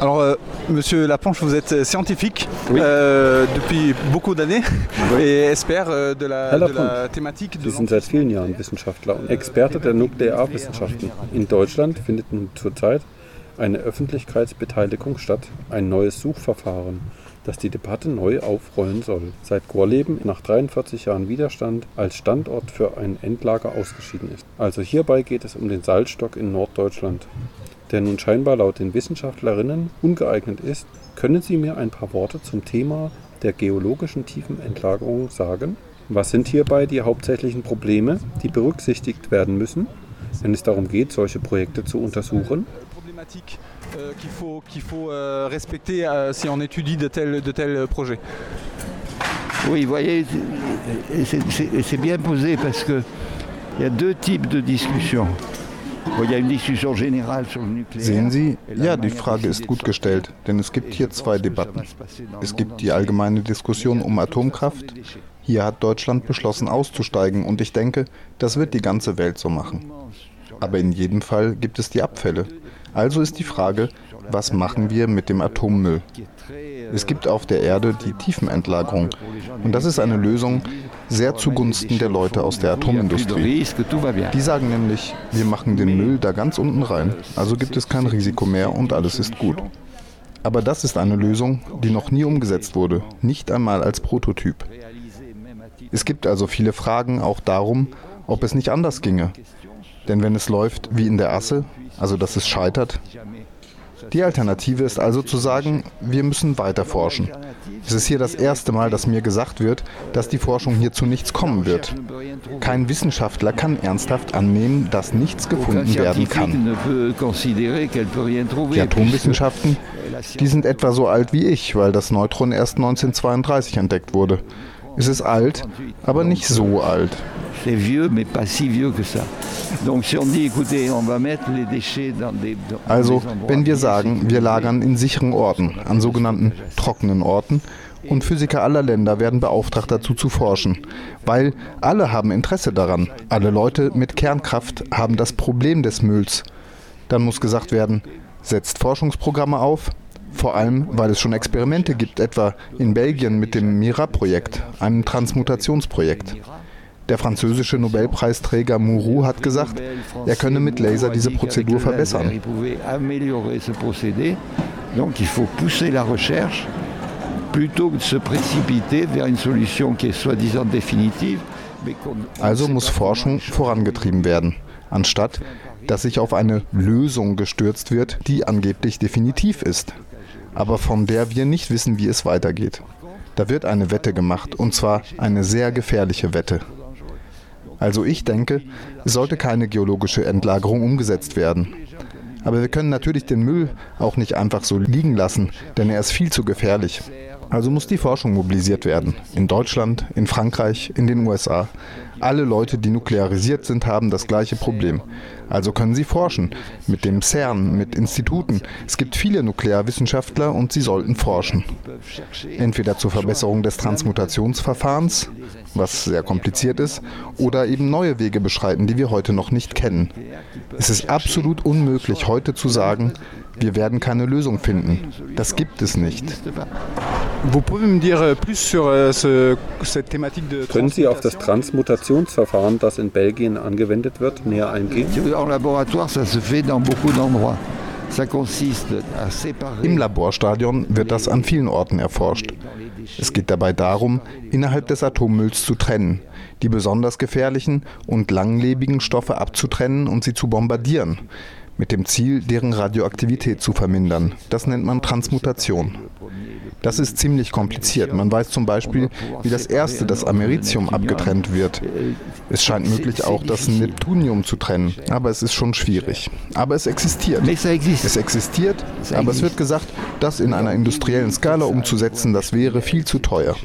Alors, euh, Monsieur Laponche, vous êtes scientifique oui. euh, depuis beaucoup d'années oui. et expert euh, de, la, de la Thematik. Sie sind seit vielen Jahren Wissenschaftler und Experte der Nuklearwissenschaften. In Deutschland findet nun zurzeit eine Öffentlichkeitsbeteiligung statt, ein neues Suchverfahren, das die Debatte neu aufrollen soll. Seit Gorleben nach 43 Jahren Widerstand als Standort für ein Endlager ausgeschieden ist. Also hierbei geht es um den Salzstock in Norddeutschland der nun scheinbar laut den Wissenschaftlerinnen ungeeignet ist, können Sie mir ein paar Worte zum Thema der geologischen Tiefenentlagerung sagen? Was sind hierbei die hauptsächlichen Probleme, die berücksichtigt werden müssen, wenn es darum geht, solche Projekte zu untersuchen? Euh, qu'il faut, qu'il faut euh, respecter euh, si on étudie de tels de tel projets Oui, vous voyez, c'est bien posé parce qu'il y a deux types de discussions. Sehen Sie, ja, die Frage ist gut gestellt, denn es gibt hier zwei Debatten. Es gibt die allgemeine Diskussion um Atomkraft. Hier hat Deutschland beschlossen auszusteigen und ich denke, das wird die ganze Welt so machen. Aber in jedem Fall gibt es die Abfälle. Also ist die Frage, was machen wir mit dem Atommüll? Es gibt auf der Erde die Tiefenentlagerung und das ist eine Lösung sehr zugunsten der Leute aus der Atomindustrie. Die sagen nämlich, wir machen den Müll da ganz unten rein, also gibt es kein Risiko mehr und alles ist gut. Aber das ist eine Lösung, die noch nie umgesetzt wurde, nicht einmal als Prototyp. Es gibt also viele Fragen auch darum, ob es nicht anders ginge. Denn wenn es läuft wie in der Asse, also dass es scheitert, die Alternative ist also zu sagen, wir müssen weiter forschen. Es ist hier das erste Mal, dass mir gesagt wird, dass die Forschung hier zu nichts kommen wird. Kein Wissenschaftler kann ernsthaft annehmen, dass nichts gefunden werden kann. Die Atomwissenschaften, die sind etwa so alt wie ich, weil das Neutron erst 1932 entdeckt wurde. Es ist alt, aber nicht so alt. C'est vieux, mais pas si vieux que ça. Also, wenn wir sagen, wir lagern in sicheren Orten, an sogenannten trockenen Orten, und Physiker aller Länder werden beauftragt dazu zu forschen, weil alle haben Interesse daran. Alle Leute mit Kernkraft haben das Problem des Mülls. Dann muss gesagt werden, setzt Forschungsprogramme auf, vor allem, weil es schon Experimente gibt, etwa in Belgien mit dem MIRA-Projekt, einem Transmutationsprojekt. Der französische Nobelpreisträger Mourou hat gesagt, er könne mit Laser diese Prozedur verbessern. Donc il faut pousser la recherche plutôt que de se précipiter vers une solution qui est soi-disant définitive. Also muss Forschung vorangetrieben werden, anstatt dass sich auf eine Lösung gestürzt wird, die angeblich definitiv ist, aber von der wir nicht wissen, wie es weitergeht. Da wird eine Wette gemacht, und zwar eine sehr gefährliche Wette. Also ich denke, es sollte keine geologische Endlagerung umgesetzt werden. Aber wir können natürlich den Müll auch nicht einfach so liegen lassen, denn er ist viel zu gefährlich. Also muss die Forschung mobilisiert werden. In Deutschland, in Frankreich, in den USA. Alle Leute, die nuklearisiert sind, haben das gleiche Problem. Also können sie forschen. Mit dem CERN, mit Instituten. Es gibt viele Nuklearwissenschaftler und sie sollten forschen. Entweder zur Verbesserung des Transmutationsverfahrens, was sehr kompliziert ist, oder eben neue Wege beschreiten, die wir heute noch nicht kennen. Es ist absolut unmöglich, heute zu sagen, wir werden keine Lösung finden. Das gibt es nicht. Euh, Können Sie auf das Transmutationsverfahren, das in Belgien angewendet wird, näher eingehen? Im Laborstadion wird das an vielen Orten erforscht. Es geht dabei darum, innerhalb des Atommülls zu trennen, die besonders gefährlichen und langlebigen Stoffe abzutrennen und sie zu bombardieren mit dem Ziel, deren Radioaktivität zu vermindern. Das nennt man Transmutation. Das ist ziemlich kompliziert. Man weiß zum Beispiel, wie das erste, das Americium, abgetrennt wird. Es scheint möglich, auch das Neptunium zu trennen, aber es ist schon schwierig. Aber es existiert. Es existiert, aber es wird gesagt, das in einer industriellen Skala umzusetzen, das wäre viel zu teuer.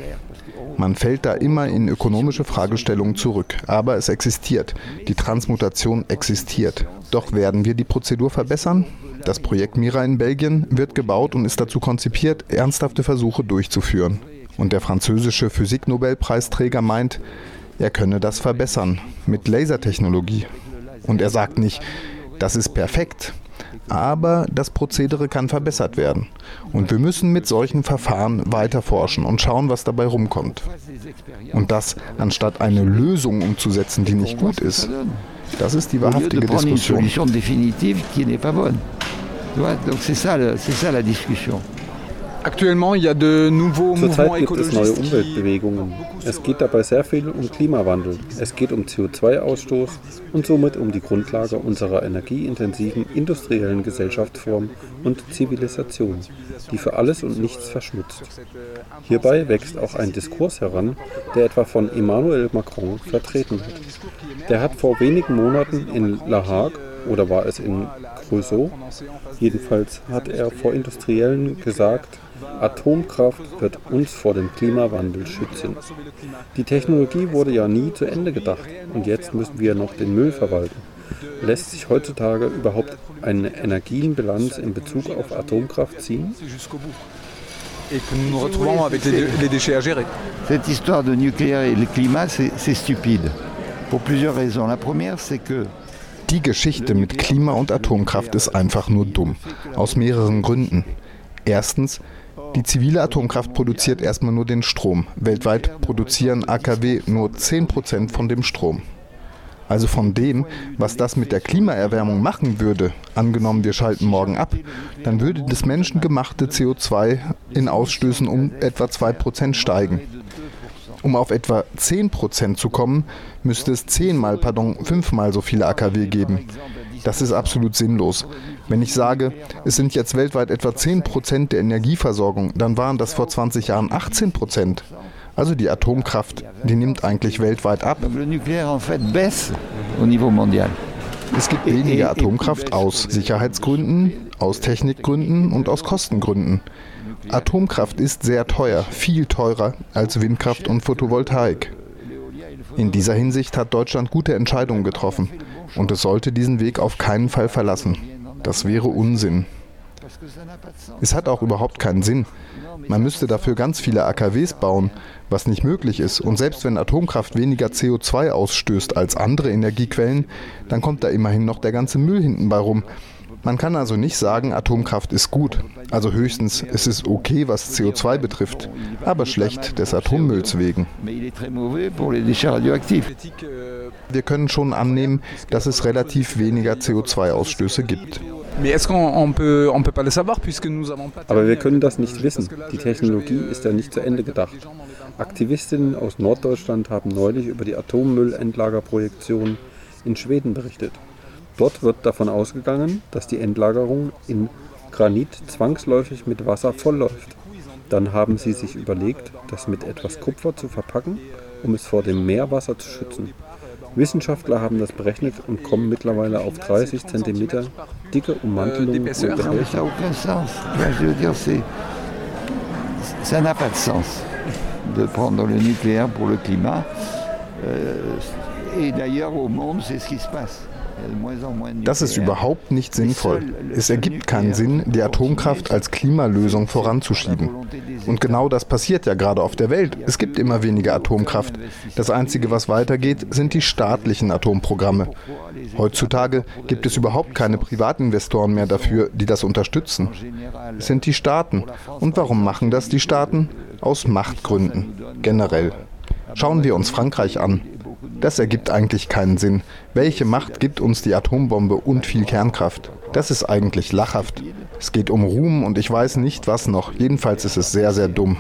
Man fällt da immer in ökonomische Fragestellungen zurück. Aber es existiert. Die Transmutation existiert. Doch werden wir die Prozedur verbessern? Das Projekt Mira in Belgien wird gebaut und ist dazu konzipiert, ernsthafte Versuche durchzuführen. Und der französische Physiknobelpreisträger meint, er könne das verbessern mit Lasertechnologie. Und er sagt nicht, das ist perfekt, Aber das Prozedere kann verbessert werden. Und wir müssen mit solchen Verfahren weiter forschen und schauen, was dabei rumkommt. Und das, anstatt eine Lösung umzusetzen, die nicht gut ist, das ist die wahrhaftige Diskussion. Donc c'est ça, ça la discussion. Zurzeit gibt es neue Umweltbewegungen. Es geht dabei sehr viel um Klimawandel. Es geht um CO2-Ausstoß und somit um die Grundlage unserer energieintensiven industriellen Gesellschaftsform und Zivilisation, die für alles und nichts verschmutzt. Hierbei wächst auch ein Diskurs heran, der etwa von Emmanuel Macron vertreten wird. Der hat vor wenigen Monaten in La Hague oder war es in Creusot? Jedenfalls hat er vor Industriellen gesagt, Atomkraft wird uns vor dem Klimawandel schützen. Die Technologie wurde ja nie zu Ende gedacht und jetzt müssen wir noch den Müll verwalten. Lässt sich heutzutage überhaupt eine Energienbilanz in Bezug auf Atomkraft ziehen? et que nous nous retrouvons avec les, les déchets à gérer. Cette histoire de nucléaire et le climat, c'est stupide. Pour plusieurs raisons. La première, c'est que die Geschichte mit Klima und Atomkraft ist einfach nur dumm. Aus mehreren Gründen. Erstens, die zivile Atomkraft produziert erstmal nur den Strom. Weltweit produzieren AKW nur 10% von dem Strom. Also von dem, was das mit der Klimaerwärmung machen würde, angenommen wir schalten morgen ab, dann würde das menschengemachte CO2 in Ausstößen um etwa 2% steigen. Um auf etwa 10% zu kommen, müsste es zehnmal, pardon, fünfmal so viele AKW geben. Das ist absolut sinnlos. Wenn ich sage, es sind jetzt weltweit etwa 10% der Energieversorgung, dann waren das vor 20 Jahren 18%. Also die Atomkraft, die nimmt eigentlich weltweit ab. Es gibt weniger Atomkraft aus Sicherheitsgründen, aus Technikgründen und aus Kostengründen. Atomkraft ist sehr teuer, viel teurer als Windkraft und Photovoltaik. In dieser Hinsicht hat Deutschland gute Entscheidungen getroffen und es sollte diesen Weg auf keinen Fall verlassen. Das wäre Unsinn. Es hat auch überhaupt keinen Sinn. Man müsste dafür ganz viele AKWs bauen, was nicht möglich ist. Und selbst wenn Atomkraft weniger CO2 ausstößt als andere Energiequellen, dann kommt da immerhin noch der ganze Müll hinten bei rum. Man kann also nicht sagen, Atomkraft ist gut. Also höchstens, es ist okay, was CO2 betrifft, aber schlecht des Atommülls wegen. Wir können schon annehmen, dass es relativ weniger CO2-Ausstöße gibt. Aber wir können das nicht wissen. Die Technologie ist ja nicht zu Ende gedacht. Aktivistinnen aus Norddeutschland haben neulich über die Atommüllendlagerprojektion in Schweden berichtet. Dort wird davon ausgegangen, dass die Endlagerung in Granit zwangsläufig mit Wasser vollläuft. Dann haben sie sich überlegt, das mit etwas Kupfer zu verpacken, um es vor dem Meerwasser zu schützen. Wissenschaftler haben das berechnet und kommen mittlerweile auf 30 cm dicke Ummantelung und Behälter. Ça n'a pas de sens de prendre le nucléaire pour le climat. Euh, et d'ailleurs, au monde, c'est ce qui se passe. Das ist überhaupt nicht sinnvoll. Es ergibt keinen Sinn, die Atomkraft als Klimalösung voranzuschieben. Und genau das passiert ja gerade auf der Welt. Es gibt immer weniger Atomkraft. Das Einzige, was weitergeht, sind die staatlichen Atomprogramme. Heutzutage gibt es überhaupt keine Privatinvestoren mehr dafür, die das unterstützen. Es sind die Staaten. Und warum machen das die Staaten? Aus Machtgründen, generell. Schauen wir uns Frankreich an. Das ergibt eigentlich keinen Sinn. Welche Macht gibt uns die Atombombe und viel Kernkraft? Das ist eigentlich lachhaft. Es geht um Ruhm und ich weiß nicht was noch. Jedenfalls ist es sehr, sehr dumm.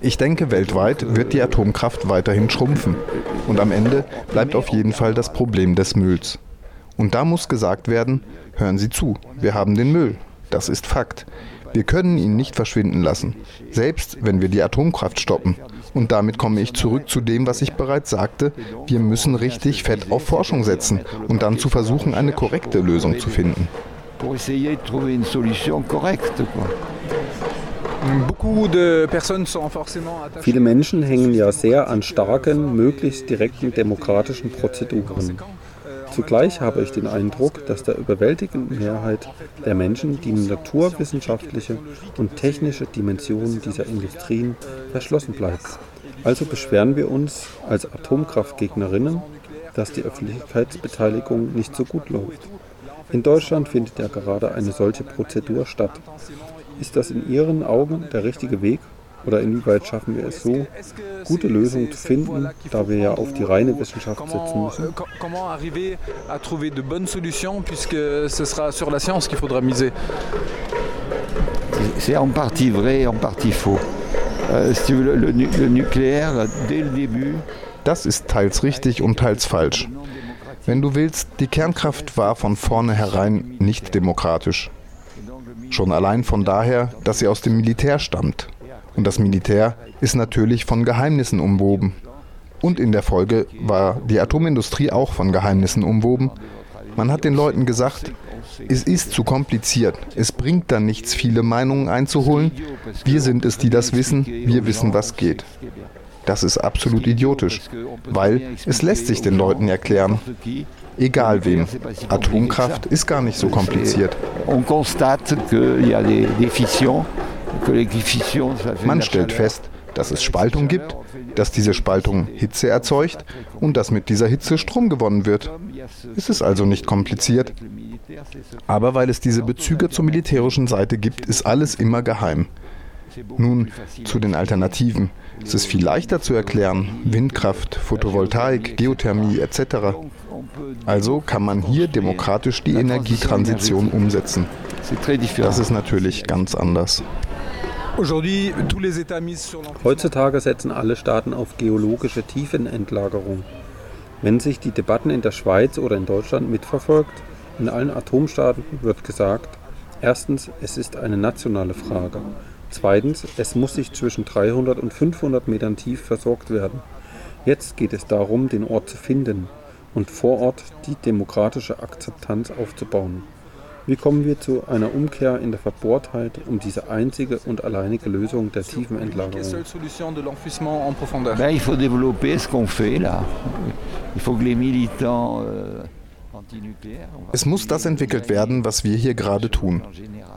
Ich denke, weltweit wird die Atomkraft weiterhin schrumpfen. Und am Ende bleibt auf jeden Fall das Problem des Mülls. Und da muss gesagt werden, hören Sie zu, wir haben den Müll. Das ist Fakt. Wir können ihn nicht verschwinden lassen, selbst wenn wir die Atomkraft stoppen. Und damit komme ich zurück zu dem, was ich bereits sagte. Wir müssen richtig fett auf Forschung setzen und dann zu versuchen, eine korrekte Lösung zu finden. Viele Menschen hängen ja sehr an starken, möglichst direkten demokratischen Prozeduren. Zugleich habe ich den Eindruck, dass der überwältigenden Mehrheit der Menschen die naturwissenschaftliche und technische Dimension dieser Industrien verschlossen bleibt. Also beschweren wir uns als Atomkraftgegnerinnen, dass die Öffentlichkeitsbeteiligung nicht so gut läuft. In Deutschland findet ja gerade eine solche Prozedur statt. Ist das in Ihren Augen der richtige Weg oder inwieweit schaffen wir es so, gute Lösungen zu finden, da wir ja auf die reine Wissenschaft setzen müssen? Euh, comment arriver à trouver de bonnes solutions, puisque ce sera sur la science qu'il faudra miser? C'est en partie vrai, en partie faux. Euh, si tu veux, le, le nucléaire, dès le début. Das ist teils richtig und teils falsch. Wenn du willst, die Kernkraft war von vornherein nicht demokratisch. Schon allein von daher, dass sie aus dem Militär stammt. Und das Militär ist natürlich von Geheimnissen umwoben. Und in der Folge war die Atomindustrie auch von Geheimnissen umwoben. Man hat den Leuten gesagt, es ist zu kompliziert, es bringt dann nichts, viele Meinungen einzuholen. Wir sind es, die das wissen, wir wissen, was geht. Das ist absolut idiotisch, weil es lässt sich den Leuten erklären. Egal wem. Atomkraft ist gar nicht so kompliziert. Man stellt fest, dass es Spaltung gibt, dass diese Spaltung Hitze erzeugt und dass mit dieser Hitze Strom gewonnen wird. Es ist also nicht kompliziert. Aber weil es diese Bezüge zur militärischen Seite gibt, ist alles immer geheim. Nun zu den Alternativen. Es ist viel leichter zu erklären. Windkraft, Photovoltaik, Geothermie etc. Also kann man hier demokratisch die Energietransition umsetzen. Das ist natürlich ganz anders. Heutzutage setzen alle Staaten auf geologische Tiefenentlagerung. Wenn sich die Debatten in der Schweiz oder in Deutschland mitverfolgt, in allen Atomstaaten wird gesagt, erstens, es ist eine nationale Frage. Zweitens, es muss sich zwischen 300 und 500 Metern tief versorgt werden. Jetzt geht es darum, den Ort zu finden und vor Ort die demokratische Akzeptanz aufzubauen. Wie kommen wir zu einer Umkehr in der Verbohrtheit um diese einzige und alleinige Lösung der tiefen Entlagerung? Ben, il faut développer ce qu'on fait là. Il faut que les militants euh es muss das entwickelt werden, was wir hier gerade tun.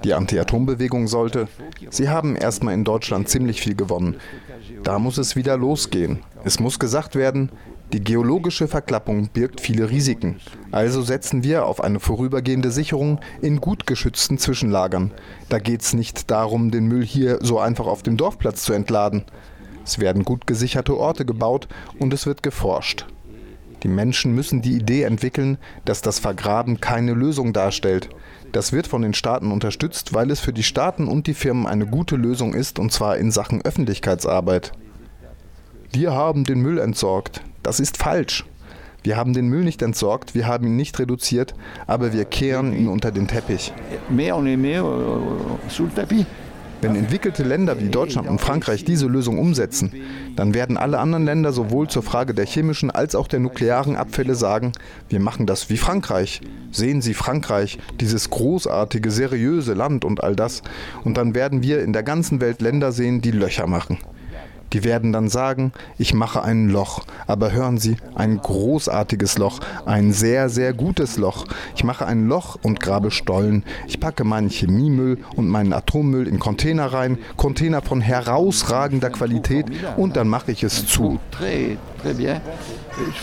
Die Anti-Atom-Bewegung sollte. Sie haben erstmal in Deutschland ziemlich viel gewonnen. Da muss es wieder losgehen. Es muss gesagt werden, die geologische Verklappung birgt viele Risiken. Also setzen wir auf eine vorübergehende Sicherung in gut geschützten Zwischenlagern. Da geht es nicht darum, den Müll hier so einfach auf dem Dorfplatz zu entladen. Es werden gut gesicherte Orte gebaut und es wird geforscht. Die Menschen müssen die Idee entwickeln, dass das Vergraben keine Lösung darstellt. Das wird von den Staaten unterstützt, weil es für die Staaten und die Firmen eine gute Lösung ist, und zwar in Sachen Öffentlichkeitsarbeit. Wir haben den Müll entsorgt. Das ist falsch. Wir haben den Müll nicht entsorgt, wir haben ihn nicht reduziert, aber wir kehren ihn unter den Teppich. Mehr und mehr sous le tapis. Wenn entwickelte Länder wie Deutschland und Frankreich diese Lösung umsetzen, dann werden alle anderen Länder sowohl zur Frage der chemischen als auch der nuklearen Abfälle sagen, wir machen das wie Frankreich. Sehen Sie Frankreich, dieses großartige, seriöse Land und all das. Und dann werden wir in der ganzen Welt Länder sehen, die Löcher machen. Die werden dann sagen, ich mache ein Loch. Aber hören Sie, ein großartiges Loch, ein sehr, sehr gutes Loch. Ich mache ein Loch und grabe Stollen. Ich packe meinen Chemiemüll und meinen Atommüll in Container rein, Container von herausragender Qualität und dann mache ich es zu.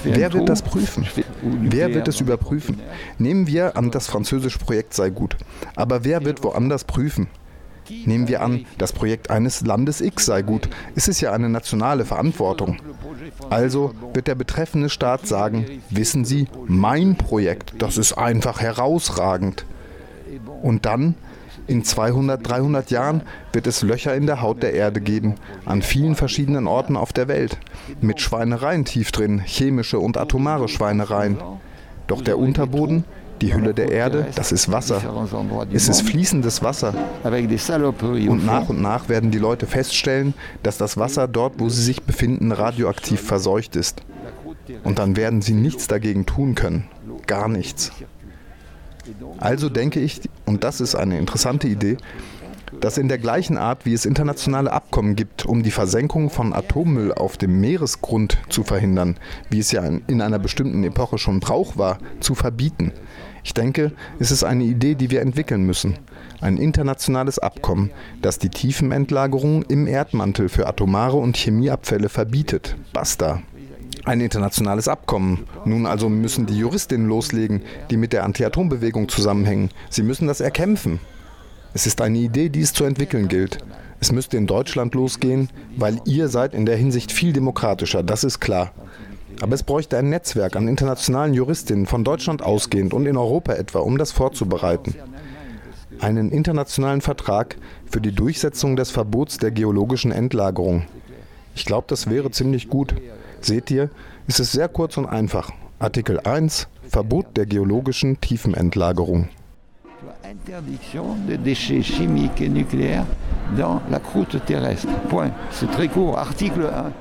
Wer wird das prüfen? Wer wird es überprüfen? Nehmen wir an, das französische Projekt sei gut. Aber wer wird woanders prüfen? Nehmen wir an, das Projekt eines Landes X sei gut. Es ist ja eine nationale Verantwortung. Also wird der betreffende Staat sagen, wissen Sie, mein Projekt, das ist einfach herausragend. Und dann, in 200, 300 Jahren, wird es Löcher in der Haut der Erde geben, an vielen verschiedenen Orten auf der Welt, mit Schweinereien tief drin, chemische und atomare Schweinereien. Doch der Unterboden, die Hülle der Erde, das ist Wasser. Es ist fließendes Wasser. Und nach und nach werden die Leute feststellen, dass das Wasser dort, wo sie sich befinden, radioaktiv verseucht ist. Und dann werden sie nichts dagegen tun können. Gar nichts. Also denke ich, und das ist eine interessante Idee, dass in der gleichen Art, wie es internationale Abkommen gibt, um die Versenkung von Atommüll auf dem Meeresgrund zu verhindern, wie es ja in einer bestimmten Epoche schon Brauch war, zu verbieten, ich denke, es ist eine Idee, die wir entwickeln müssen. Ein internationales Abkommen, das die Tiefenentlagerung im Erdmantel für atomare und Chemieabfälle verbietet. Basta. Ein internationales Abkommen. Nun also müssen die Juristinnen loslegen, die mit der Anti-Atom-Bewegung zusammenhängen. Sie müssen das erkämpfen. Es ist eine Idee, die es zu entwickeln gilt. Es müsste in Deutschland losgehen, weil ihr seid in der Hinsicht viel demokratischer, das ist klar. Aber es bräuchte ein Netzwerk an internationalen Juristinnen von Deutschland ausgehend und in Europa etwa, um das vorzubereiten. Einen internationalen Vertrag für die Durchsetzung des Verbots der geologischen Endlagerung. Ich glaube, das wäre ziemlich gut. Seht ihr, es ist sehr kurz und einfach. Artikel 1 Verbot der geologischen Tiefenendlagerung. Interdiction de déchets chimiques et nucléaires dans la croûte terrestre. Point. C'est très court. Article 1.